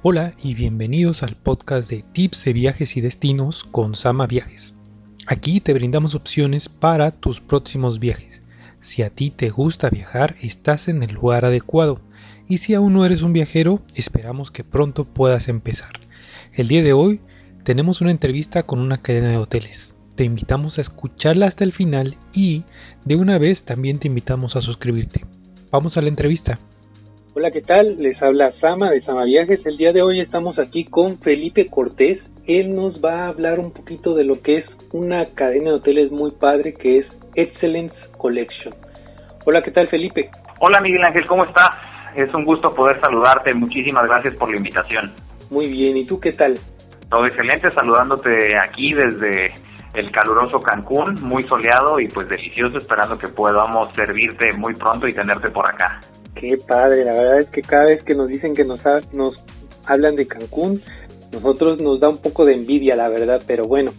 Hola y bienvenidos al podcast de Tips de Viajes y Destinos con Sama Viajes. Aquí te brindamos opciones para tus próximos viajes. Si a ti te gusta viajar, estás en el lugar adecuado. Y si aún no eres un viajero, esperamos que pronto puedas empezar. El día de hoy tenemos una entrevista con una cadena de hoteles. Te invitamos a escucharla hasta el final y de una vez también te invitamos a suscribirte. Vamos a la entrevista. Hola, ¿qué tal? Les habla Sama de Sama Viajes. El día de hoy estamos aquí con Felipe Cortés. Él nos va a hablar un poquito de lo que es una cadena de hoteles muy padre que es Excellence Collection. Hola, ¿qué tal Felipe? Hola Miguel Ángel, ¿cómo estás? Es un gusto poder saludarte. Muchísimas gracias por la invitación. Muy bien, ¿y tú qué tal? Todo excelente, saludándote aquí desde el caluroso Cancún, muy soleado y pues delicioso, esperando que podamos servirte muy pronto y tenerte por acá. Qué padre, la verdad es que cada vez que nos dicen que nos, nos hablan de Cancún, nosotros nos da un poco de envidia, la verdad, pero bueno,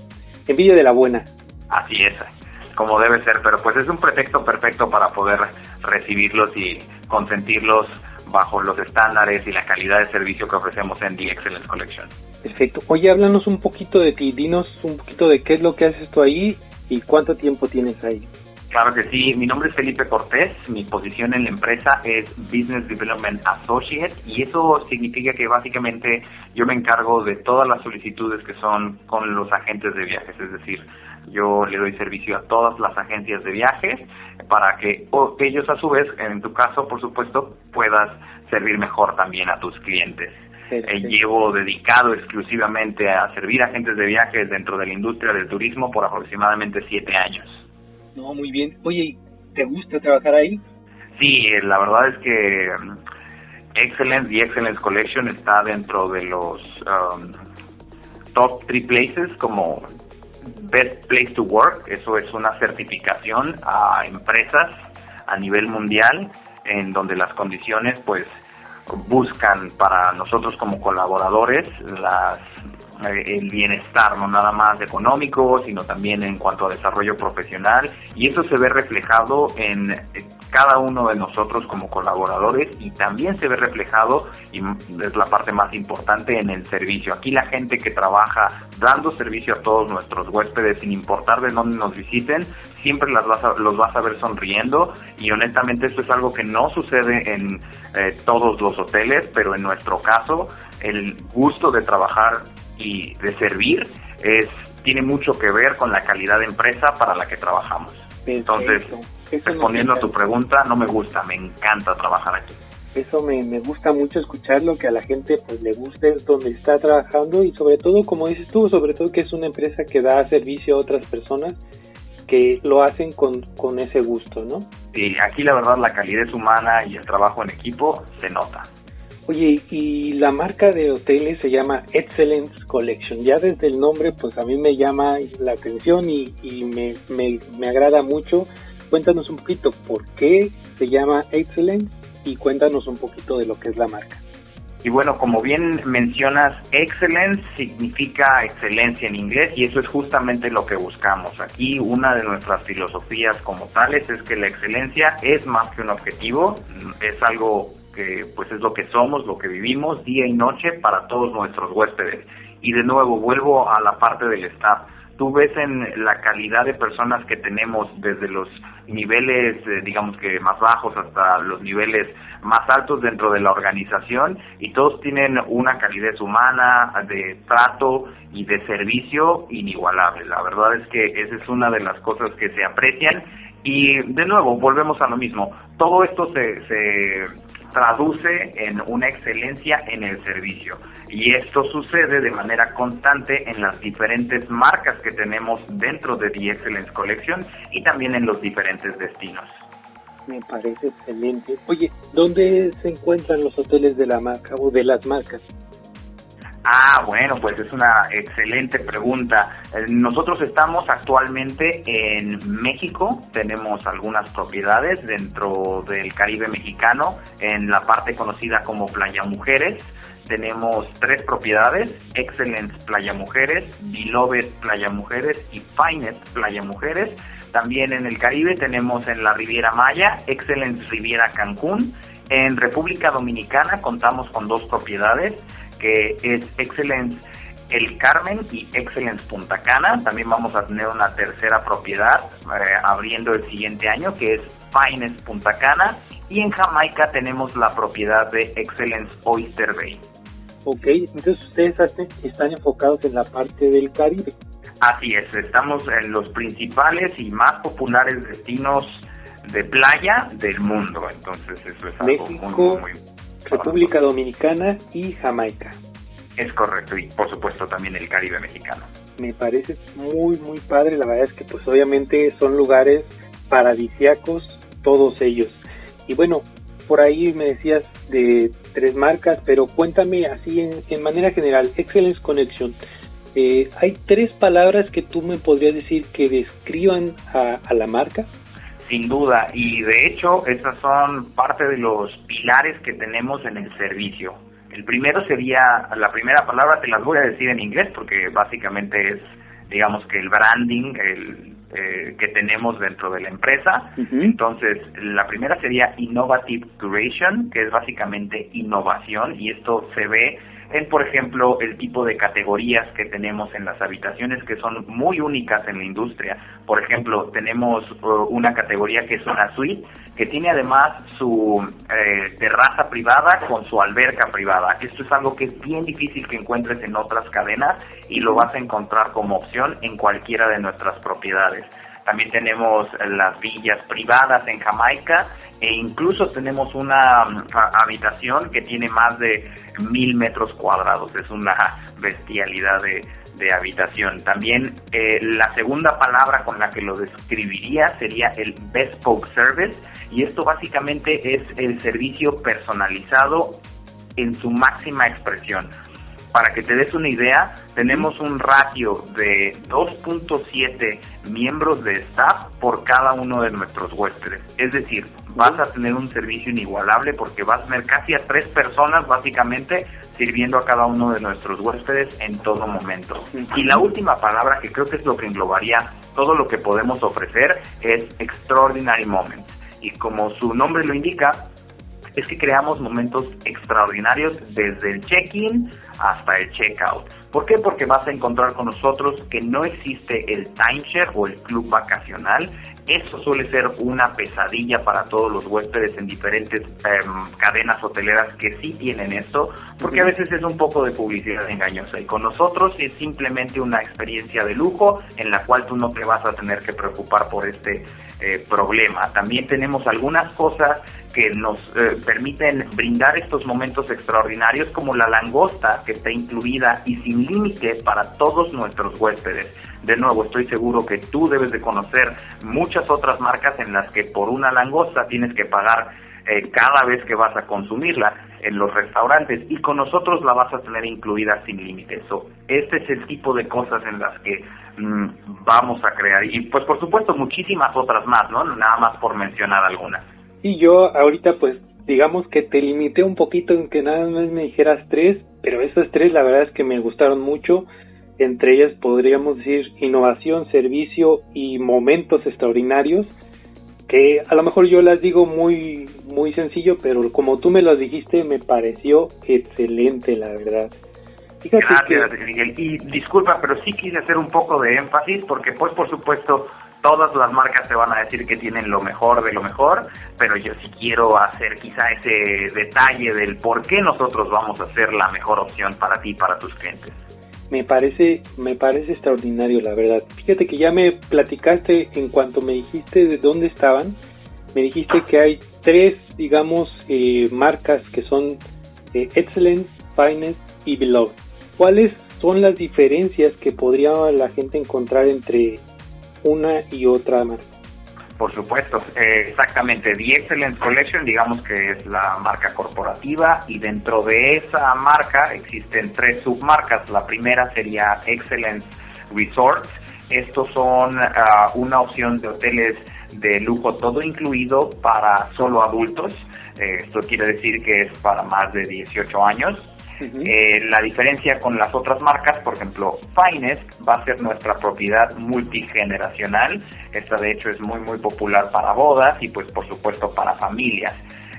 envidia de la buena. Así es, como debe ser, pero pues es un pretexto perfecto para poder recibirlos y consentirlos bajo los estándares y la calidad de servicio que ofrecemos en The Excellence Collection. Perfecto. Oye, háblanos un poquito de ti, dinos un poquito de qué es lo que haces tú ahí y cuánto tiempo tienes ahí. Claro que sí, mi nombre es Felipe Cortés, mi posición en la empresa es Business Development Associate y eso significa que básicamente yo me encargo de todas las solicitudes que son con los agentes de viajes, es decir, yo le doy servicio a todas las agencias de viajes para que ellos a su vez, en tu caso por supuesto, puedas servir mejor también a tus clientes. Eh, llevo dedicado exclusivamente a servir agentes de viajes dentro de la industria del turismo por aproximadamente siete años. Muy bien. Oye, ¿te gusta trabajar ahí? Sí, la verdad es que um, Excellence y Excellence Collection está dentro de los um, top three places como Best Place to Work. Eso es una certificación a empresas a nivel mundial en donde las condiciones pues buscan para nosotros como colaboradores las el bienestar, no nada más económico, sino también en cuanto a desarrollo profesional, y eso se ve reflejado en cada uno de nosotros como colaboradores y también se ve reflejado, y es la parte más importante, en el servicio. Aquí la gente que trabaja dando servicio a todos nuestros huéspedes, sin importar de dónde nos visiten, siempre las vas los vas a ver sonriendo y honestamente esto es algo que no sucede en eh, todos los hoteles, pero en nuestro caso el gusto de trabajar y de servir es tiene mucho que ver con la calidad de empresa para la que trabajamos. Entonces, respondiendo a tu pregunta, no me gusta, me encanta trabajar aquí. Eso me, me gusta mucho escucharlo, que a la gente pues le guste donde está trabajando y sobre todo, como dices tú, sobre todo que es una empresa que da servicio a otras personas que lo hacen con, con ese gusto, ¿no? Sí, aquí la verdad la calidez humana y el trabajo en equipo se nota. Oye, y la marca de hoteles se llama Excellence Collection. Ya desde el nombre, pues a mí me llama la atención y, me, me, agrada mucho. Cuéntanos un poquito por qué se llama Excellence y cuéntanos un poquito de lo que es la marca. Y bueno, como bien mencionas, excellence significa excelencia en inglés y eso es justamente lo que buscamos. Aquí una de nuestras filosofías como tales es que la excelencia es más que un objetivo, es algo que pues es lo que somos, lo que vivimos día y noche para todos nuestros huéspedes. Y de nuevo, vuelvo a la parte del staff. Tú ves en la calidad de personas que tenemos desde los niveles, eh, digamos que más bajos hasta los niveles más altos dentro de la organización y todos tienen una calidez humana, de trato y de servicio inigualable. La verdad es que esa es una de las cosas que se aprecian y de nuevo, volvemos a lo mismo. Todo esto se, se traduce en una excelencia en el servicio. Y esto sucede de manera constante en las diferentes marcas que tenemos dentro de The Excellence Collection y también en los diferentes destinos. Me parece excelente. Oye, ¿dónde se encuentran los hoteles de la marca o de las marcas? Ah, bueno, pues es una excelente pregunta. Eh, nosotros estamos actualmente en México, tenemos algunas propiedades dentro del Caribe mexicano, en la parte conocida como Playa Mujeres. Tenemos tres propiedades, Excellence Playa Mujeres, Beloved Playa Mujeres y Finest Playa Mujeres. También en el Caribe tenemos en la Riviera Maya, Excellence Riviera Cancún. En República Dominicana contamos con dos propiedades, que es Excellence El Carmen y Excellence Punta Cana. También vamos a tener una tercera propiedad eh, abriendo el siguiente año que es Finest Punta Cana. Y en Jamaica tenemos la propiedad de Excellence Oyster Bay. Ok, entonces ustedes están enfocados en la parte del Caribe. Así es, estamos en los principales y más populares destinos de playa del mundo. Entonces eso es algo México, muy, República Dominicana y Jamaica. Es correcto, y por supuesto también el Caribe mexicano. Me parece muy, muy padre. La verdad es que pues obviamente son lugares paradisiacos todos ellos. Y bueno, por ahí me decías de tres marcas, pero cuéntame así en, manera general, Excellence Connection. Eh, ¿Hay tres palabras que tú me podrías decir que describan a la marca? Sin duda, y de hecho esas son parte de los pilares que tenemos en el servicio. El primero sería, la primera palabra te las voy a decir en inglés porque básicamente es, digamos que el branding el, eh, que tenemos dentro de la empresa. Entonces, la primera sería Innovative Curation, que es básicamente innovación y esto se ve en, por ejemplo, el tipo de categorías que tenemos en las habitaciones que son muy únicas en la industria. Por ejemplo, tenemos uh, una categoría que es una suite, que tiene además su eh, terraza privada con su alberca privada. Esto es algo que es bien difícil que encuentres en otras cadenas y lo vas a encontrar como opción en cualquiera de nuestras propiedades. También tenemos las villas privadas en Jamaica e incluso tenemos una mm, habitación que tiene más de mil metros cuadrados. Es una bestialidad de, habitación. También eh, la segunda palabra con la que lo describiría sería el bespoke service y esto básicamente es el servicio personalizado en su máxima expresión. Para que te des una idea, tenemos un ratio de 2.7 miembros de staff por cada uno de nuestros huéspedes. Es decir, vas a tener un servicio inigualable porque vas a tener casi a tres personas básicamente sirviendo a cada uno de nuestros huéspedes en todo momento. Y la última palabra que creo que es lo que englobaría todo lo que podemos ofrecer es Extraordinary Moments. Y como su nombre lo indica, es que creamos momentos extraordinarios desde el check-in hasta el check-out. ¿Por qué? Porque vas a encontrar con nosotros que no existe el timeshare o el club vacacional. Eso suele ser una pesadilla para todos los huéspedes en diferentes em, cadenas hoteleras que sí tienen esto, porque a veces es un poco de publicidad engañosa. Y con nosotros es simplemente una experiencia de lujo en la cual tú no te vas a tener que preocupar por este eh, problema. También tenemos algunas cosas que nos eh, permiten brindar estos momentos extraordinarios como la langosta que está incluida y sin límite para todos nuestros huéspedes. De nuevo, estoy seguro que tú debes de conocer muchas otras marcas en las que por una langosta tienes que pagar eh, cada vez que vas a consumirla en los restaurantes y con nosotros la vas a tener incluida sin límite. este es el tipo de cosas en las que mm, vamos a crear y pues por supuesto muchísimas otras más, ¿no? Nada más por mencionar algunas. Y yo ahorita pues digamos que te limité un poquito en que nada más me dijeras tres, pero esas tres la verdad es que me gustaron mucho. Entre ellas podríamos decir innovación, servicio y momentos extraordinarios, que a lo mejor yo las digo muy muy sencillo, pero como tú me las dijiste me pareció excelente, la verdad. Gracias, Miguel. Y disculpa, pero sí quise hacer un poco de énfasis porque pues por supuesto todas las marcas te van a decir que tienen lo mejor de lo mejor, pero yo sí quiero hacer quizá ese detalle del por qué nosotros vamos a ser la mejor opción para ti y para tus clientes. Me parece, me parece extraordinario, la verdad. Fíjate que ya me platicaste en cuanto me dijiste de dónde estaban. Me dijiste que hay tres, digamos, eh, marcas que son eh, Excellent, Finest y Beloved. ¿Cuáles son las diferencias que podría la gente encontrar entre una y otra marca. Por supuesto, eh, exactamente. The Excellence Collection, digamos que es la marca corporativa y dentro de esa marca existen tres submarcas. La primera sería Excellence Resorts. Estos son ah, una opción de hoteles de lujo todo incluido para solo adultos. Eh, esto quiere decir que es para más de 18 años. Eh, la diferencia con las otras marcas, por ejemplo, Finest va a ser nuestra propiedad multigeneracional. Esta de hecho es muy muy popular para bodas y pues por supuesto para familias.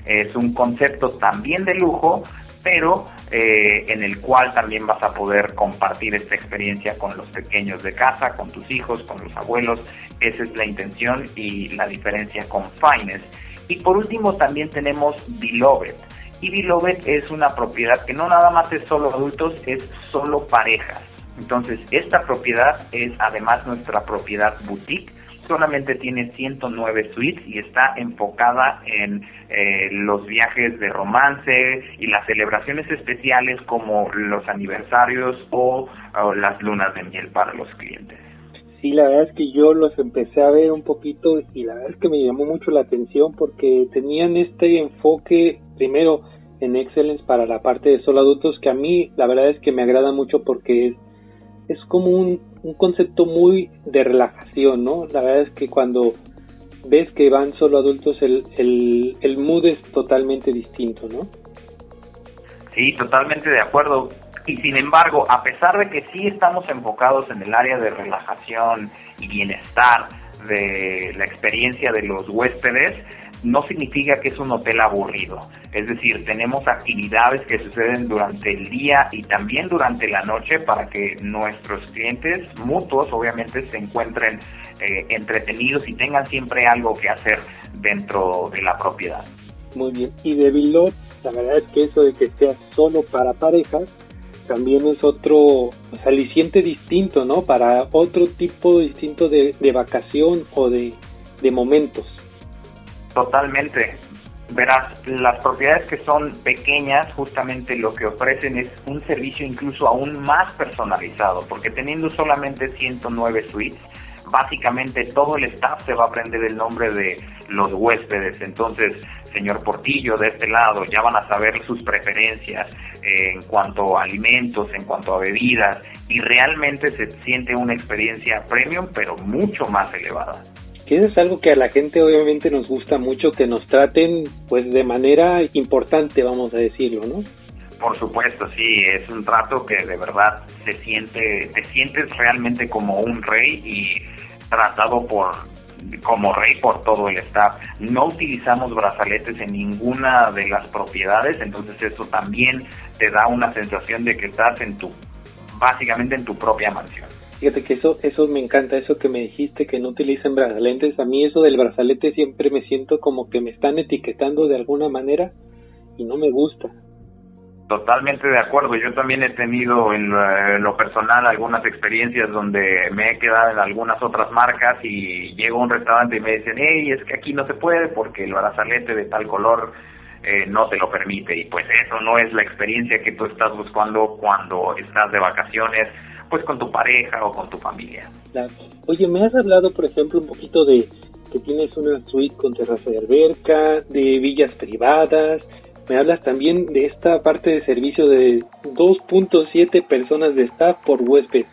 Es un concepto también de lujo, pero eh, en el cual también vas a poder compartir esta experiencia con los pequeños de casa, con tus hijos, con los abuelos. Esa es la intención y la diferencia con Finest. Y por último también tenemos Beloved. Y Beloved es una propiedad que no nada más es solo adultos, es solo parejas. Entonces, esta propiedad es además nuestra propiedad boutique solamente tiene 109 suites y está enfocada en eh, los viajes de romance y las celebraciones especiales como los aniversarios o, las lunas de miel para los clientes. Sí, la verdad es que yo los empecé a ver un poquito y la verdad es que me llamó mucho la atención porque tenían este enfoque primero en Excellence para la parte de solo adultos que a mí la verdad es que me agrada mucho porque es, es como un un concepto muy de relajación, ¿no? La verdad es que cuando ves que van solo adultos, el, el, el mood es totalmente distinto, ¿no? Sí, totalmente de acuerdo. Y sin embargo, a pesar de que sí estamos enfocados en el área de relajación y bienestar de la experiencia de los huéspedes, no significa que es un hotel aburrido. Es decir, tenemos actividades que suceden durante el día y también durante la noche para que nuestros clientes mutuos obviamente se encuentren eh, entretenidos y tengan siempre algo que hacer dentro de la propiedad. Muy bien. Y de Vilot, la verdad es que eso de que sea solo para parejas también es otro pues, aliciente distinto, ¿no? Para otro tipo distinto de, vacación o de momentos. Totalmente. Verás, las propiedades que son pequeñas justamente lo que ofrecen es un servicio incluso aún más personalizado, porque teniendo solamente 109 suites, básicamente todo el staff se va a aprender el nombre de los huéspedes. Entonces, señor Portillo, de este lado, ya van a saber sus preferencias en cuanto a alimentos, en cuanto a bebidas, y realmente se siente una experiencia premium, pero mucho más elevada que eso es algo que a la gente obviamente nos gusta mucho, que nos traten pues de manera importante, vamos a decirlo, ¿no? Por supuesto, sí, es un trato que de verdad se siente, te sientes realmente como un rey y tratado por como rey por todo el staff. No utilizamos brazaletes en ninguna de las propiedades, entonces eso también te da una sensación de que estás en tu, básicamente en tu propia mansión. Fíjate que eso, eso me encanta, eso que me dijiste que no utilicen brazaletes. A mí eso del brazalete siempre me siento como que me están etiquetando de alguna manera y no me gusta. Totalmente de acuerdo. Yo también he tenido en lo, personal algunas experiencias donde me he quedado en algunas otras marcas y llego a un restaurante y me dicen, hey, es que aquí no se puede porque el brazalete de tal color eh, no te lo permite. Y pues eso no es la experiencia que tú estás buscando cuando estás de vacaciones pues con tu pareja o con tu familia. Oye, me has hablado, por ejemplo, un poquito de que tienes una suite con terraza de alberca, de villas privadas. Me hablas también de esta parte de servicio de 2.7 personas de staff por huésped.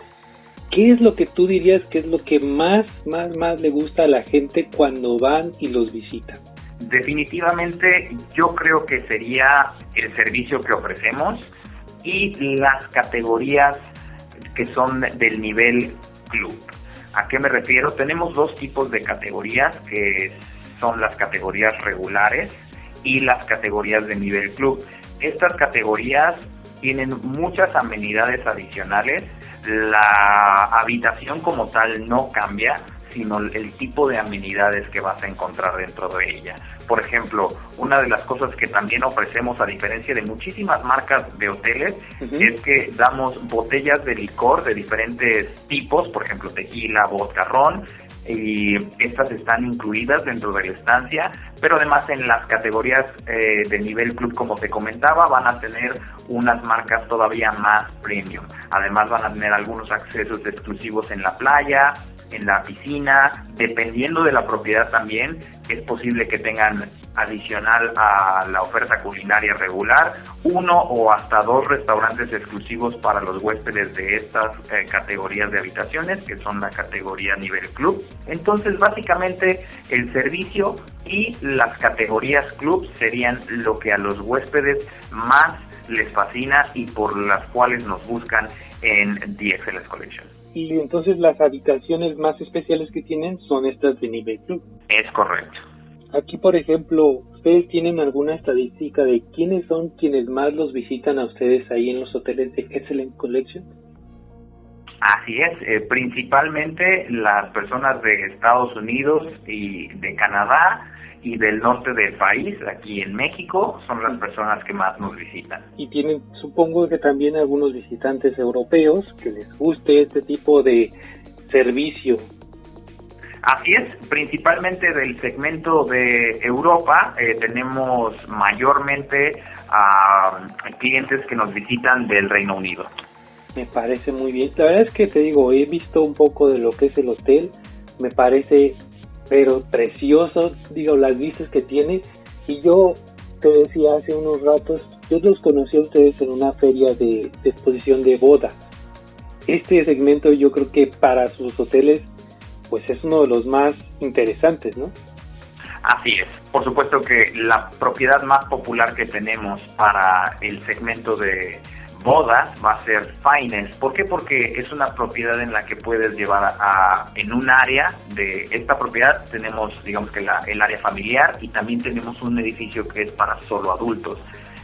¿Qué es lo que tú dirías que es lo que más, más, más le gusta a la gente cuando van y los visitan? Definitivamente yo creo que sería el servicio que ofrecemos y las categorías que son del nivel club. ¿A qué me refiero? Tenemos dos tipos de categorías, que son las categorías regulares y las categorías de nivel club. Estas categorías tienen muchas amenidades adicionales. La habitación como tal no cambia, sino el tipo de amenidades que vas a encontrar dentro de ella. Por ejemplo, una de las cosas que también ofrecemos, a diferencia de muchísimas marcas de hoteles, es que damos botellas de licor de diferentes tipos, por ejemplo, tequila, vodka, ron, y estas están incluidas dentro de la estancia, pero además en las categorías eh, de nivel club, como te comentaba, van a tener unas marcas todavía más premium. Además van a tener algunos accesos exclusivos en la playa, en la piscina, dependiendo de la propiedad también, es posible que tengan adicional a la oferta culinaria regular, uno o hasta dos restaurantes exclusivos para los huéspedes de estas eh, categorías de habitaciones, que son la categoría nivel club. Entonces, básicamente, el servicio y las categorías club serían lo que a los huéspedes más les fascina y por las cuales nos buscan en DXLS Collection y entonces las habitaciones más especiales que tienen son estas de nivel club. Es correcto. Aquí, por ejemplo, ¿ustedes tienen alguna estadística de quiénes son quienes más los visitan a ustedes ahí en los hoteles de Excellent Collection? Así es, eh, principalmente las personas de Estados Unidos y de Canadá y del norte del país, aquí en México, son las personas que más nos visitan. Y tienen, supongo que también algunos visitantes europeos que les guste este tipo de servicio. Así es, principalmente del segmento de Europa eh, tenemos mayormente a clientes que nos visitan del Reino Unido. Me parece muy bien. La verdad es que te digo, he visto un poco de lo que es el hotel. Me parece pero precioso, digo, las vistas que tiene. Y yo te decía hace unos ratos, yo los conocí a ustedes en una feria de, exposición de boda. Este segmento yo creo que para sus hoteles pues es uno de los más interesantes, ¿no? Así es. Por supuesto que la propiedad más popular que tenemos para el segmento de bodas va a ser finance. ¿Por qué? Porque es una propiedad en la que puedes llevar a, en un área de esta propiedad tenemos digamos que la, el área familiar y también tenemos un edificio que es para solo adultos.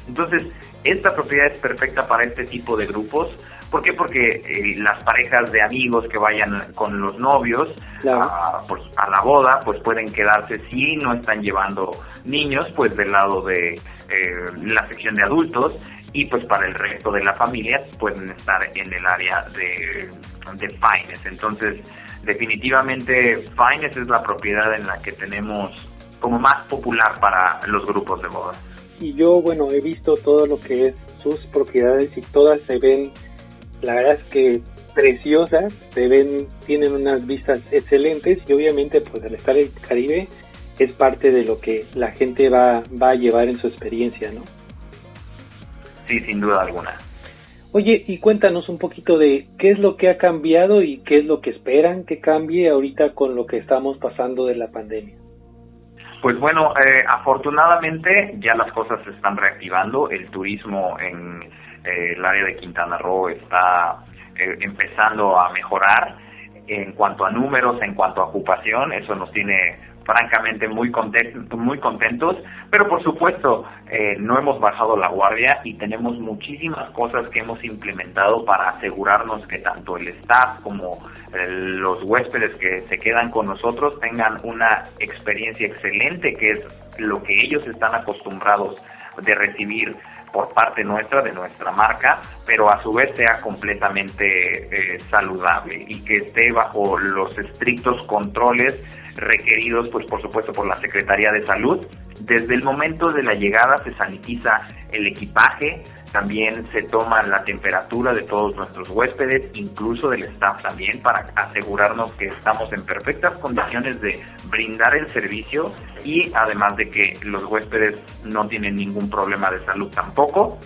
Entonces, esta propiedad es perfecta para este tipo de grupos. ¿Por qué? Porque eh, las parejas de amigos que vayan con los novios a, pues, a, la boda, pues pueden quedarse si no están llevando niños, pues del lado de eh, la sección de adultos y pues para el resto de la familia pueden estar en el área de, de Finance. Entonces, definitivamente Finance es la propiedad en la que tenemos como más popular para los grupos de boda. Y yo, bueno, he visto todo lo que es sus propiedades y todas se ven, la verdad es que preciosas, se ven, tienen unas vistas excelentes y obviamente pues al estar en el Caribe es parte de lo que la gente va, va a llevar en su experiencia, ¿no? Sí, sin duda alguna. Oye, y cuéntanos un poquito de qué es lo que ha cambiado y qué es lo que esperan que cambie ahorita con lo que estamos pasando de la pandemia. Pues bueno, eh, afortunadamente ya las cosas se están reactivando. El turismo en el área de Quintana Roo está eh, empezando a mejorar en cuanto a números, en cuanto a ocupación. Eso nos tiene francamente muy contentos, muy contentos, pero por supuesto eh, no hemos bajado la guardia y tenemos muchísimas cosas que hemos implementado para asegurarnos que tanto el staff como eh, los huéspedes que se quedan con nosotros tengan una experiencia excelente, que es lo que ellos están acostumbrados de recibir por parte nuestra, de nuestra marca, pero a su vez sea completamente eh, saludable y que esté bajo los estrictos controles requeridos, pues por supuesto, por la Secretaría de Salud. Desde el momento de la llegada se sanitiza el equipaje, también se toma la temperatura de todos nuestros huéspedes, incluso del staff también, para asegurarnos que estamos en perfectas condiciones de brindar el servicio y además de que los huéspedes no tienen ningún problema de salud tampoco.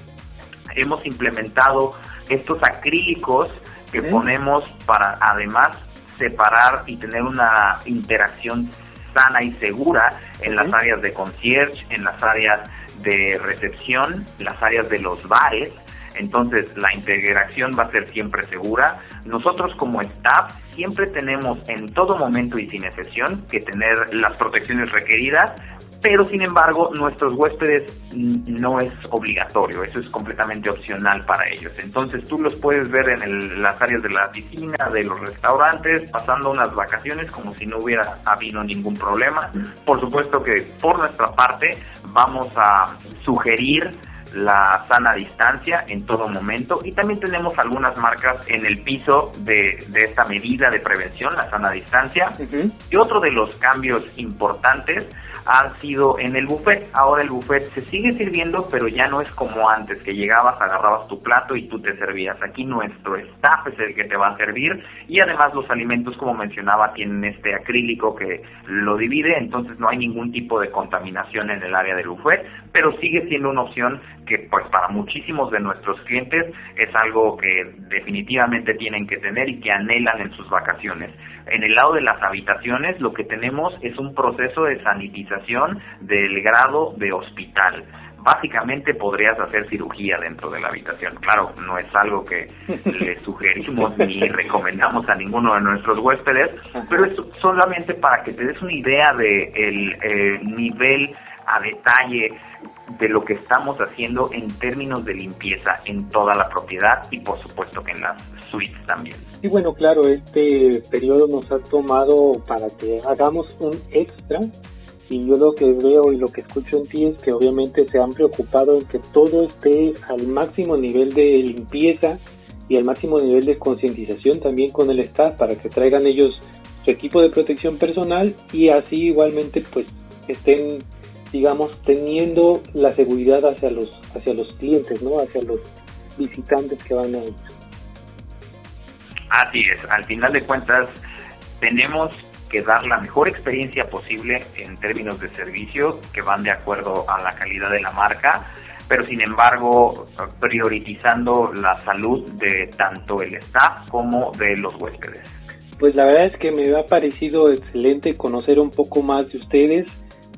Hemos implementado estos acrílicos que ponemos para además separar y tener una interacción sana y segura en las áreas de concierge, en las áreas de recepción, las áreas de los bares. Entonces la integración va a ser siempre segura. Nosotros como staff siempre tenemos en todo momento y sin excepción que tener las protecciones requeridas pero sin embargo nuestros huéspedes no es obligatorio, eso es completamente opcional para ellos. Entonces tú los puedes ver en las áreas de la piscina, de los restaurantes, pasando unas vacaciones como si no hubiera habido ningún problema. Por supuesto que por nuestra parte vamos a sugerir la sana distancia en todo momento y también tenemos algunas marcas en el piso de, esta medida de prevención, la sana distancia. Y otro de los cambios importantes ha sido en el buffet. Ahora el buffet se sigue sirviendo, pero ya no es como antes, que llegabas, agarrabas tu plato y tú te servías. Aquí nuestro staff es el que te va a servir y además los alimentos, como mencionaba, tienen este acrílico que lo divide, entonces no hay ningún tipo de contaminación en el área del buffet, pero sigue siendo una opción que pues para muchísimos de nuestros clientes es algo que definitivamente tienen que tener y que anhelan en sus vacaciones. En el lado de las habitaciones lo que tenemos es un proceso de sanitización del grado de hospital básicamente podrías hacer cirugía dentro de la habitación. Claro, no es algo que le sugerimos ni recomendamos a ninguno de nuestros huéspedes, pero es solamente para que te des una idea de el eh, nivel a detalle de lo que estamos haciendo en términos de limpieza en toda la propiedad y por supuesto que en las suites también. Y bueno, claro, este periodo nos ha tomado para que hagamos un extra y yo lo que veo y lo que escucho en ti es que obviamente se han preocupado en que todo esté al máximo nivel de limpieza y al máximo nivel de concientización también con el staff para que traigan ellos su equipo de protección personal y así igualmente pues estén digamos teniendo la seguridad hacia los hacia los clientes no hacia los visitantes que van a ellos así es al final de cuentas tenemos que dar la mejor experiencia posible en términos de servicio que van de acuerdo a la calidad de la marca, pero sin embargo priorizando la salud de tanto el staff como de los huéspedes. Pues la verdad es que me ha parecido excelente conocer un poco más de ustedes,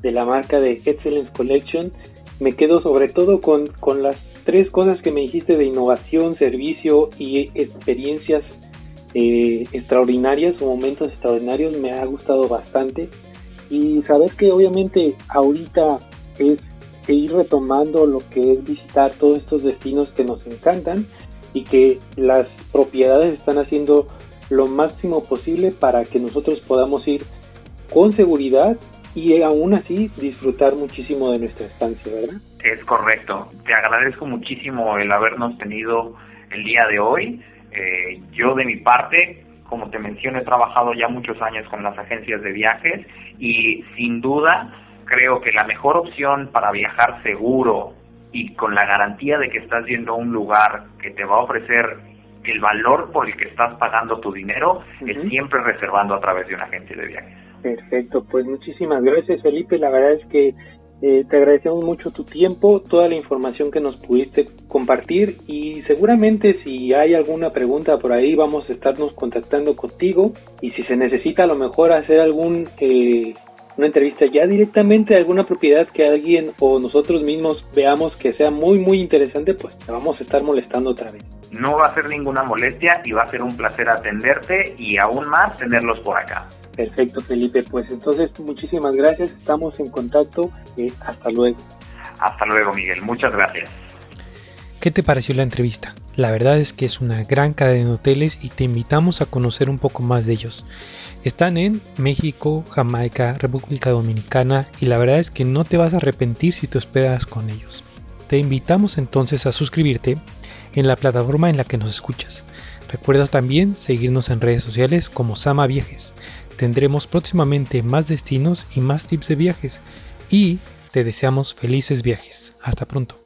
de la marca de Excellence Collection. Me quedo sobre todo con, con las tres cosas que me dijiste de innovación, servicio y experiencias eh, extraordinarias o momentos extraordinarios me ha gustado bastante y saber que obviamente ahorita es ir retomando lo que es visitar todos estos destinos que nos encantan y que las propiedades están haciendo lo máximo posible para que nosotros podamos ir con seguridad y aún así disfrutar muchísimo de nuestra estancia, ¿verdad? Es correcto. Te agradezco muchísimo el habernos tenido el día de hoy. Eh, yo de mi parte, como te mencioné, he trabajado ya muchos años con las agencias de viajes y sin duda creo que la mejor opción para viajar seguro y con la garantía de que estás yendo a un lugar que te va a ofrecer el valor por el que estás pagando tu dinero es siempre reservando a través de una agencia de viajes. Perfecto, pues muchísimas gracias Felipe, la verdad es que eh, te agradecemos mucho tu tiempo, toda la información que nos pudiste compartir y seguramente si hay alguna pregunta por ahí vamos a estarnos contactando contigo y si se necesita a lo mejor hacer algún eh, una entrevista ya directamente a alguna propiedad que alguien o nosotros mismos veamos que sea muy muy interesante pues te vamos a estar molestando otra vez. No va a ser ninguna molestia y va a ser un placer atenderte y aún más tenerlos por acá. Perfecto, Felipe. Pues entonces, muchísimas gracias. Estamos en contacto. Eh, hasta luego. Hasta luego, Miguel. Muchas gracias. ¿Qué te pareció la entrevista? La verdad es que es una gran cadena de hoteles y te invitamos a conocer un poco más de ellos. Están en México, Jamaica, República Dominicana y la verdad es que no te vas a arrepentir si te hospedas con ellos. Te invitamos entonces a suscribirte en la plataforma en la que nos escuchas. Recuerda también seguirnos en redes sociales como Sama Viajes. Tendremos próximamente más destinos y más tips de viajes y te deseamos felices viajes. Hasta pronto.